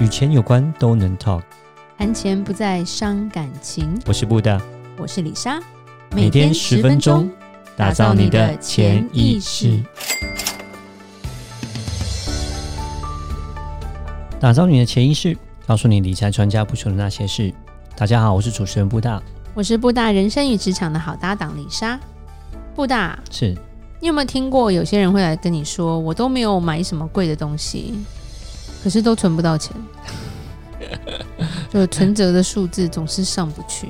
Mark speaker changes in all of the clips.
Speaker 1: 与钱有关都能 talk，
Speaker 2: 谈钱不再伤感情。
Speaker 1: 我是布大，
Speaker 2: 我是李莎，
Speaker 1: 每天十分钟，打造你的潜意识，打造你的潜意识，告诉你理财专家不说的那些事。大家好，我是主持人布大，
Speaker 2: 我是布大人生与职场的好搭档李莎。布大，
Speaker 1: 是
Speaker 2: 你有没有听过有些人会来跟你说，我都没有买什么贵的东西？可是都存不到钱，就存折的数字总是上不去。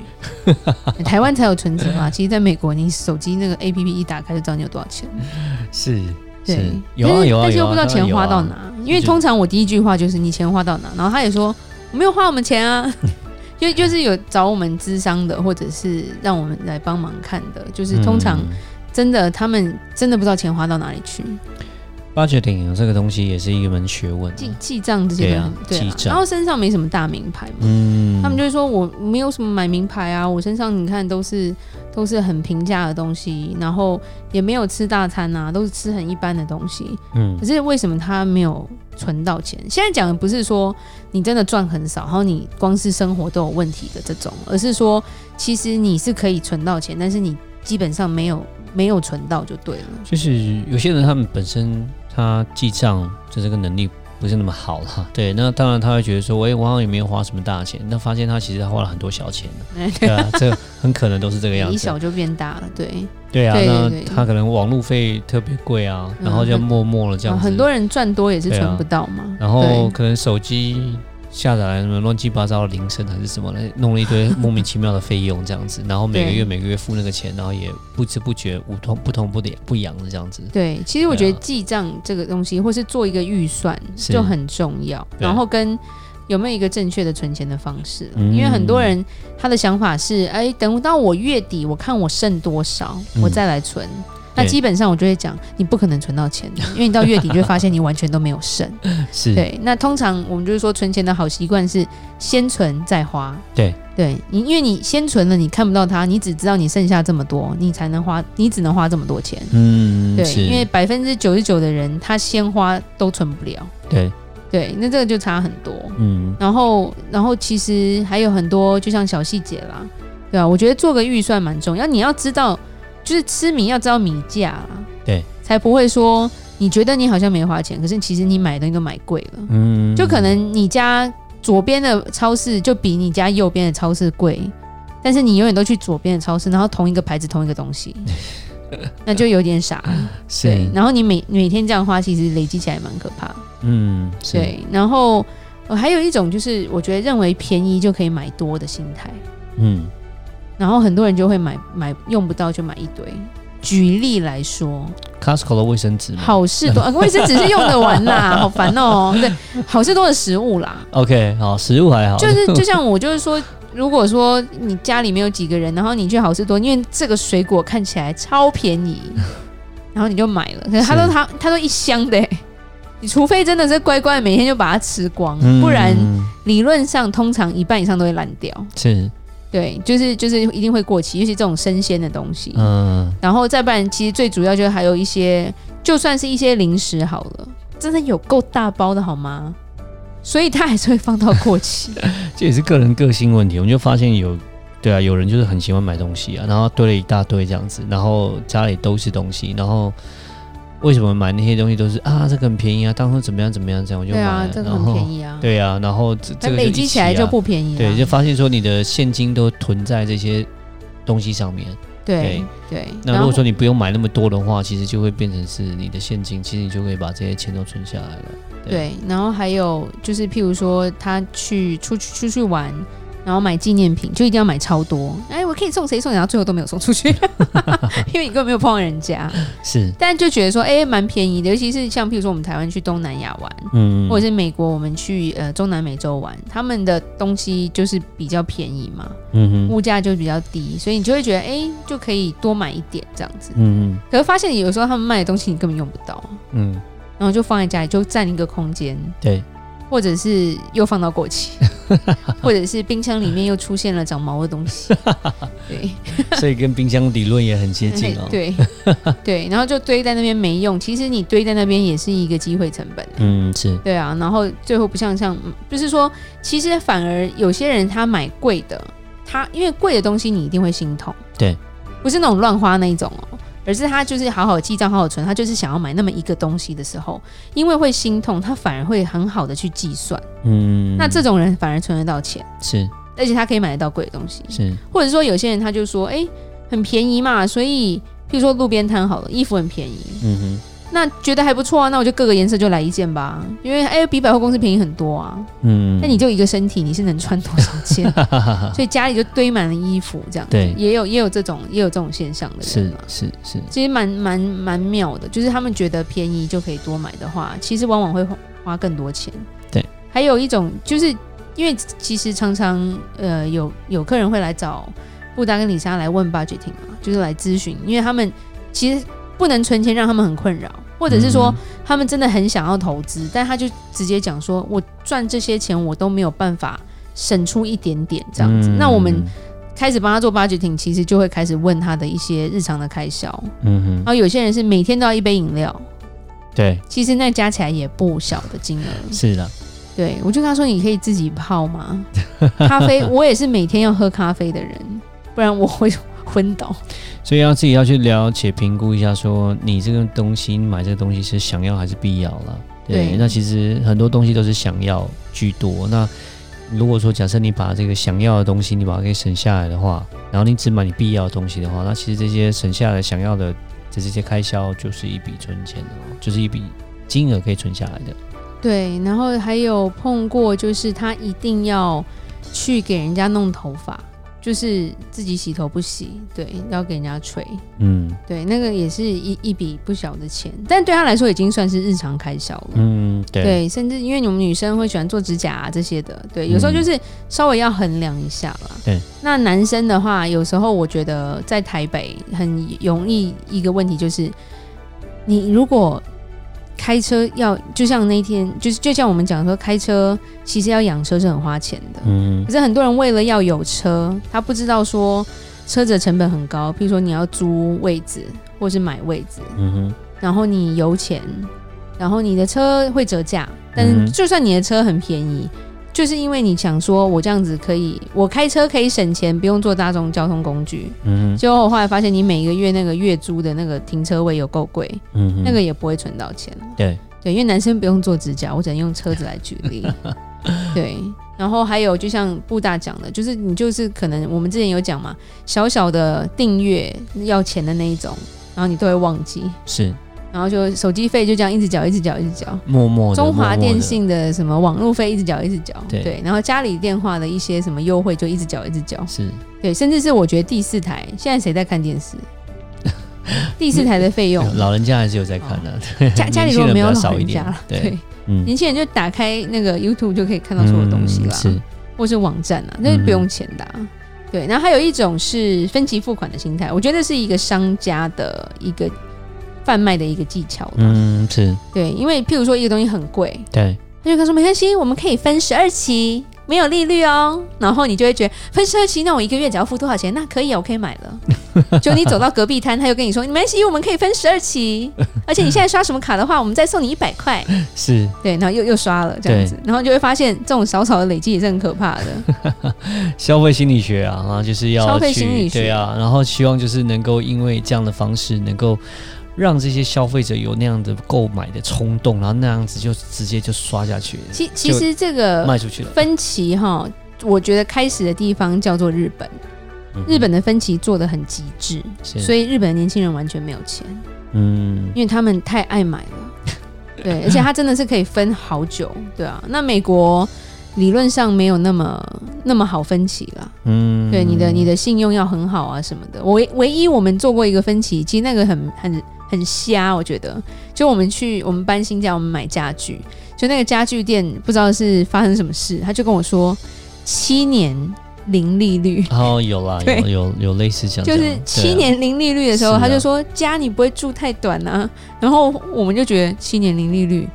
Speaker 2: 台湾才有存折嘛？其实在美国，你手机那个 APP 一打开就知道你有多少钱。
Speaker 1: 是，
Speaker 2: 对，
Speaker 1: 有啊有啊，
Speaker 2: 但是又不知道钱花到哪。因为通常我第一句话就是你钱花到哪，然后他也说我没有花我们钱啊。就就是有找我们咨商的，或者是让我们来帮忙看的，就是通常真的他们真的不知道钱花到哪里去。
Speaker 1: Budgeting 这个东西也是一门学问，记
Speaker 2: 记账这些对啊，对啊，然后身上没什么大名牌嘛，
Speaker 1: 嗯，
Speaker 2: 他们就会说我没有什么买名牌啊，我身上你看都是都是很平价的东西，然后也没有吃大餐啊，都是吃很一般的东西，
Speaker 1: 嗯，
Speaker 2: 可是为什么他没有存到钱？现在讲的不是说你真的赚很少，然后你光是生活都有问题的这种，而是说其实你是可以存到钱，但是你基本上没有没有存到就对了，
Speaker 1: 就是有些人他们本身。他记账就这个能力不是那么好了，对，那当然他会觉得说，哎，我好像也没有花什么大钱，那发现他其实他花了很多小钱，对。啊，这很可能都是这个样子，
Speaker 2: 一小就变大了，对，
Speaker 1: 对啊，对对对，那他可能网路费特别贵啊，然后就默默了这样子，
Speaker 2: 嗯，很多人赚多也是存不到嘛，
Speaker 1: 然后可能手机。下载来什么乱七八糟的铃声还是什么的，弄了一堆莫名其妙的费用这样子，然后每个月每个月付那个钱，然后也不知不觉无痛不痛不痒不痒的这样子。
Speaker 2: 对，其实我觉得记账这个东西，或是做一个预算就很重要，然后跟有没有一个正确的存钱的方式，因为很多人他的想法是，哎，等到我月底我看我剩多少，我再来存。那基本上我就会讲，你不可能存到钱的，因为你到月底就会发现你完全都没有剩。
Speaker 1: 是
Speaker 2: 对。那通常我们就是说，存钱的好习惯是先存再花。
Speaker 1: 对
Speaker 2: 对，你因为你先存了，你看不到它，你只知道你剩下这么多，你才能花，你只能花这么多钱。
Speaker 1: 嗯，
Speaker 2: 对，因为百分之九十九的人他先花都存不了。
Speaker 1: 对
Speaker 2: 对，那这个就差很多。
Speaker 1: 嗯，
Speaker 2: 然后然后其实还有很多，就像小细节啦，对啊，我觉得做个预算蛮重要，你要知道。就是吃米要知道米价啦，
Speaker 1: 对，
Speaker 2: 才不会说你觉得你好像没花钱，可是其实你买的东西都买贵了。
Speaker 1: 嗯，
Speaker 2: 就可能你家左边的超市就比你家右边的超市贵，但是你永远都去左边的超市，然后同一个牌子同一个东西，那就有点傻。
Speaker 1: 是
Speaker 2: 对，然后你每每天这样花，其实累积起来蛮可怕。
Speaker 1: 嗯，
Speaker 2: 对。然后还有一种就是，我觉得认为便宜就可以买多的心态。
Speaker 1: 嗯。
Speaker 2: 然后很多人就会买买用不到就买一堆。举例来说
Speaker 1: ，Costco 的卫生纸，
Speaker 2: 好事多，卫生纸是用得完啦，好烦哦。对，好事多的食物啦。
Speaker 1: OK，好，食物还好。
Speaker 2: 就是 就像我就是说，如果说你家里面有几个人，然后你去好事多，因为这个水果看起来超便宜，然后你就买了。可是他都他他都一箱的，你除非真的是乖乖每天就把它吃光，嗯、不然理论上通常一半以上都会烂掉。
Speaker 1: 是。
Speaker 2: 对，就是就是一定会过期，尤其这种生鲜的东西。
Speaker 1: 嗯，
Speaker 2: 然后再不然，其实最主要就是还有一些，就算是一些零食好了，真的有够大包的好吗？所以它还是会放到过期。
Speaker 1: 这也是个人个性问题。我们就发现有，对啊，有人就是很喜欢买东西啊，然后堆了一大堆这样子，然后家里都是东西，然后。为什么买那些东西都是啊？这个很便宜啊，当初怎么样怎么样这样我就买了。对啊，
Speaker 2: 这个很便宜啊。
Speaker 1: 对啊，然后这这个
Speaker 2: 累积起来就不便宜了。
Speaker 1: 对，就发现说你的现金都囤在这些东西上面。
Speaker 2: 对对。
Speaker 1: 那如果说你不用买那么多的话，其实就会变成是你的现金，其实你就可以把这些钱都存下来了。对，
Speaker 2: 对，然后还有就是，譬如说他去出去出去玩。然后买纪念品就一定要买超多，可以送谁送，然后最后都没有送出去，因为你根本没有碰到人家。
Speaker 1: 是，
Speaker 2: 但就觉得说，哎，蛮便宜的，尤其是像譬如说我们台湾去东南亚玩，
Speaker 1: 嗯，
Speaker 2: 或者是美国我们去呃中南美洲玩，他们的东西就是比较便宜嘛，
Speaker 1: 嗯，
Speaker 2: 物价就比较低，所以你就会觉得，哎，就可以多买一点这样子，
Speaker 1: 嗯，
Speaker 2: 可是发现有时候他们卖的东西你根本用不到，
Speaker 1: 嗯，
Speaker 2: 然后就放在家里就占一个空间，
Speaker 1: 对，
Speaker 2: 或者是又放到过期。或者是冰箱里面又出现了长毛的东西，对，
Speaker 1: 所以跟冰箱理论也很接近哦。
Speaker 2: 对对，然后就堆在那边没用，其实你堆在那边也是一个机会成本。
Speaker 1: 嗯，是
Speaker 2: 对啊，然后最后不像像，就是说，其实反而有些人他买贵的，他因为贵的东西你一定会心痛，
Speaker 1: 对，不
Speaker 2: 是那种乱花那一种哦。而是他就是好好记账，好好存，他就是想要买那么一个东西的时候，因为会心痛，他反而会很好的去计算。嗯，那这种人反而存得到钱，
Speaker 1: 是，
Speaker 2: 而且他可以买得到贵的东西，
Speaker 1: 是，
Speaker 2: 或者说有些人他就说，哎、欸，很便宜嘛，所以譬如说路边摊好了，衣服很便宜，嗯哼。那觉得还不错啊，那我就各个颜色就来一件吧，因为哎，比百货公司便宜很多啊。嗯，那你就一个身体，你是能穿多少件？所以家里就堆满了衣服，这样。
Speaker 1: 对，
Speaker 2: 也有也有这种也有这种现象的人嘛。
Speaker 1: 是是是，
Speaker 2: 其实蛮蛮蛮妙的，就是他们觉得便宜就可以多买的话，其实往往会花更多钱。
Speaker 1: 对，
Speaker 2: 还有一种就是因为其实常常呃有有客人会来找布达跟李莎来问 budgeting 嘛，就是来咨询，因为他们其实不能存钱，让他们很困扰。或者是说，他们真的很想要投资，嗯、但他就直接讲说：“我赚这些钱，我都没有办法省出一点点这样子。嗯”那我们开始帮他做 budgeting，其实就会开始问他的一些日常的开销。嗯哼。然后有些人是每天都要一杯饮料，
Speaker 1: 对，
Speaker 2: 其实那加起来也不小的金额。
Speaker 1: 是的，
Speaker 2: 对，我就跟他说：“你可以自己泡吗？咖啡，我也是每天要喝咖啡的人，不然我会。”昏倒，
Speaker 1: 所以要自己要去了解、评估一下，说你这个东西，你买这个东西是想要还是必要了。对，对那其实很多东西都是想要居多。那如果说假设你把这个想要的东西，你把它给省下来的话，然后你只买你必要的东西的话，那其实这些省下来想要的这这些开销，就是一笔存钱的，就是一笔金额可以存下来的。
Speaker 2: 对，然后还有碰过，就是他一定要去给人家弄头发。就是自己洗头不洗，对，要给人家吹，嗯，对，那个也是一一笔不小的钱，但对他来说已经算是日常开销了，
Speaker 1: 嗯，对，
Speaker 2: 对，甚至因为你们女生会喜欢做指甲啊这些的，对，有时候就是稍微要衡量一下啦。
Speaker 1: 对，
Speaker 2: 那男生的话，有时候我觉得在台北很容易一个问题就是，你如果。开车要就像那天，就是就像我们讲说，开车其实要养车是很花钱的。嗯。可是很多人为了要有车，他不知道说车子的成本很高。譬如说你要租位置，或是买位置。嗯哼。然后你油钱，然后你的车会折价。但是就算你的车很便宜，就是因为你想说我这样子可以，我开车可以省钱，不用坐大众交通工具。嗯哼。结果我后来发现，你每一个月那个月租的那个停车位有够贵。嗯哼。那个也不会存到钱。
Speaker 1: 对
Speaker 2: 对，因为男生不用做指甲，我只能用车子来举例。对，然后还有就像布大讲的，就是你就是可能我们之前有讲嘛，小小的订阅要钱的那一种，然后你都会忘记。
Speaker 1: 是，
Speaker 2: 然后就手机费就这样一直缴，一直缴，一直缴，
Speaker 1: 默默。
Speaker 2: 中华电信的什么网络费一直缴，一直缴。
Speaker 1: 对
Speaker 2: 对，然后家里电话的一些什么优惠就一直缴，一直缴。
Speaker 1: 是
Speaker 2: 对，甚至是我觉得第四台现在谁在看电视？第四台的费用，
Speaker 1: 老人家还是有在看的、啊。
Speaker 2: 哦、家家里如果没有老人家，
Speaker 1: 对，
Speaker 2: 对嗯、年轻人就打开那个 YouTube 就可以看到所有东西了，
Speaker 1: 嗯、是，
Speaker 2: 或是网站啊，那是不用钱的、啊。嗯、对，然后还有一种是分期付款的心态，我觉得是一个商家的一个贩卖的一个技巧。
Speaker 1: 嗯，是
Speaker 2: 对，因为譬如说一个东西很贵，
Speaker 1: 对，
Speaker 2: 他就跟他说没关系，我们可以分十二期。没有利率哦，然后你就会觉得分十二期，那我一个月只要付多少钱？那可以啊，我可以买了。就你走到隔壁摊，他又跟你说，没关系，我们可以分十二期，而且你现在刷什么卡的话，我们再送你一百块。
Speaker 1: 是对，
Speaker 2: 然后又又刷了这样子，然后就会发现这种少少的累积也是很可怕的。
Speaker 1: 消费心理学啊，然后就是要
Speaker 2: 消费心理学
Speaker 1: 对啊，然后希望就是能够因为这样的方式能够。让这些消费者有那样的购买的冲动，然后那样子就直接就刷下去。
Speaker 2: 其其实这个
Speaker 1: 卖出去了
Speaker 2: 分歧哈，我觉得开始的地方叫做日本，嗯、日本的分歧做的很极致，所以日本的年轻人完全没有钱。嗯，因为他们太爱买了，对，而且他真的是可以分好久，对啊。那美国理论上没有那么那么好分歧了，嗯，对，你的你的信用要很好啊什么的。唯唯一我们做过一个分歧，其实那个很很。很瞎，我觉得。就我们去，我们搬新家，我们买家具，就那个家具店不知道是发生什么事，他就跟我说七年零利率。
Speaker 1: 哦，有啦，对有有有类似这样，
Speaker 2: 就是七年零利率的时候，啊、他就说家你不会住太短啊。然后我们就觉得七年零利率。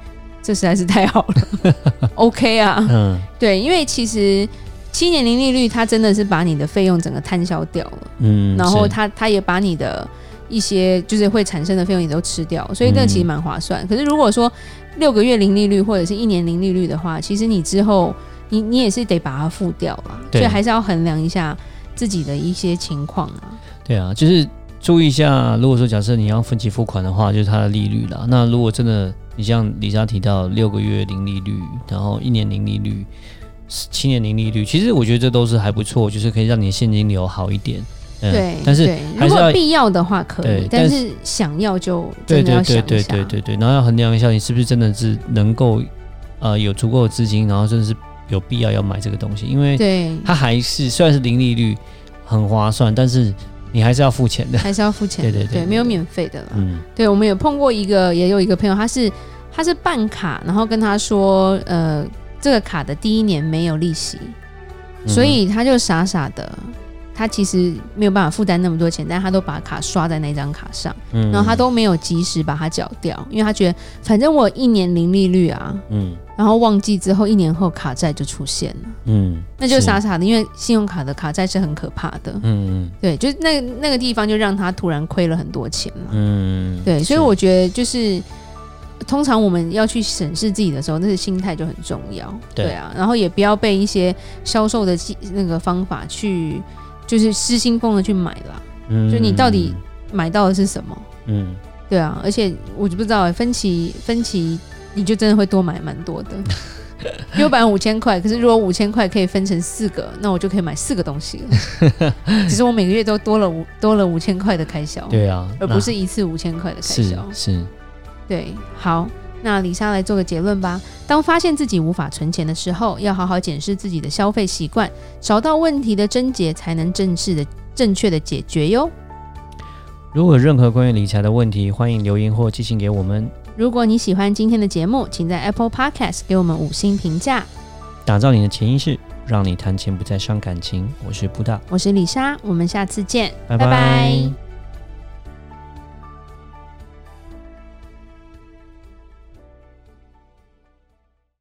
Speaker 2: 这实在是太好了，OK 啊，
Speaker 1: 嗯，
Speaker 2: 对，因为其实七年零利率，它真的是把你的费用整个摊销掉了，嗯，然后它它也把你的一些就是会产生的费用也都吃掉，所以这其实蛮划算。嗯、可是如果说六个月零利率或者是一年零利率的话，其实你之后你你也是得把它付掉了，对所以还是要衡量一下自己的一些情况啊。
Speaker 1: 对啊，就是。注意一下，如果说假设你要分期付款的话，就是它的利率啦。那如果真的你像李莎提到六个月零利率，然后一年零利率，七年零利率，其实我觉得这都是还不错，就是可以让你的现金流好一点。嗯、
Speaker 2: 对，
Speaker 1: 但是
Speaker 2: 如果必要的话可以，但是想要就要想一下。
Speaker 1: 对对对对对对，然后要衡量一下你是不是真的是能够呃有足够的资金，然后真的是有必要要买这个东西，因为对它还是虽然是零利率很划算，但是。你还是要付钱的，
Speaker 2: 还是要付钱的，
Speaker 1: 对对对，
Speaker 2: 对，没有免费的了。嗯，对，我们有碰过一个，也有一个朋友，他是他是办卡，然后跟他说，呃，这个卡的第一年没有利息，嗯、所以他就傻傻的。他其实没有办法负担那么多钱，但他都把卡刷在那张卡上，嗯、然后他都没有及时把它缴掉，因为他觉得反正我一年零利率啊，嗯，然后忘记之后一年后卡债就出现了，嗯，那就傻傻的，因为信用卡的卡债是很可怕的，嗯，对，就那那个地方就让他突然亏了很多钱嘛，嗯，对，所以我觉得就是通常我们要去审视自己的时候，那个心态就很重要，对，对啊，然后也不要被一些销售的那个方法去。就是失心疯的去买了，嗯，就你到底买到的是什么？嗯，对啊，而且我就不知道分期分期，你就真的会多买蛮多的。六百五千块，可是如果五千块可以分成四个，那我就可以买四个东西了。其实我每个月都多了五多了五千块的开销，
Speaker 1: 对啊，
Speaker 2: 而不是一次五千块的开销。
Speaker 1: 是，是
Speaker 2: 对，好。那李莎来做个结论吧。当发现自己无法存钱的时候，要好好检视自己的消费习惯，找到问题的症结，才能正式的、正确的解决哟。
Speaker 1: 如果有任何关于理财的问题，欢迎留言或寄信给我们。
Speaker 2: 如果你喜欢今天的节目，请在 Apple Podcast 给我们五星评价。
Speaker 1: 打造你的潜意识，让你谈钱不再伤感情。我是布大，
Speaker 2: 我是李莎，我们下次见，
Speaker 1: 拜拜。拜拜。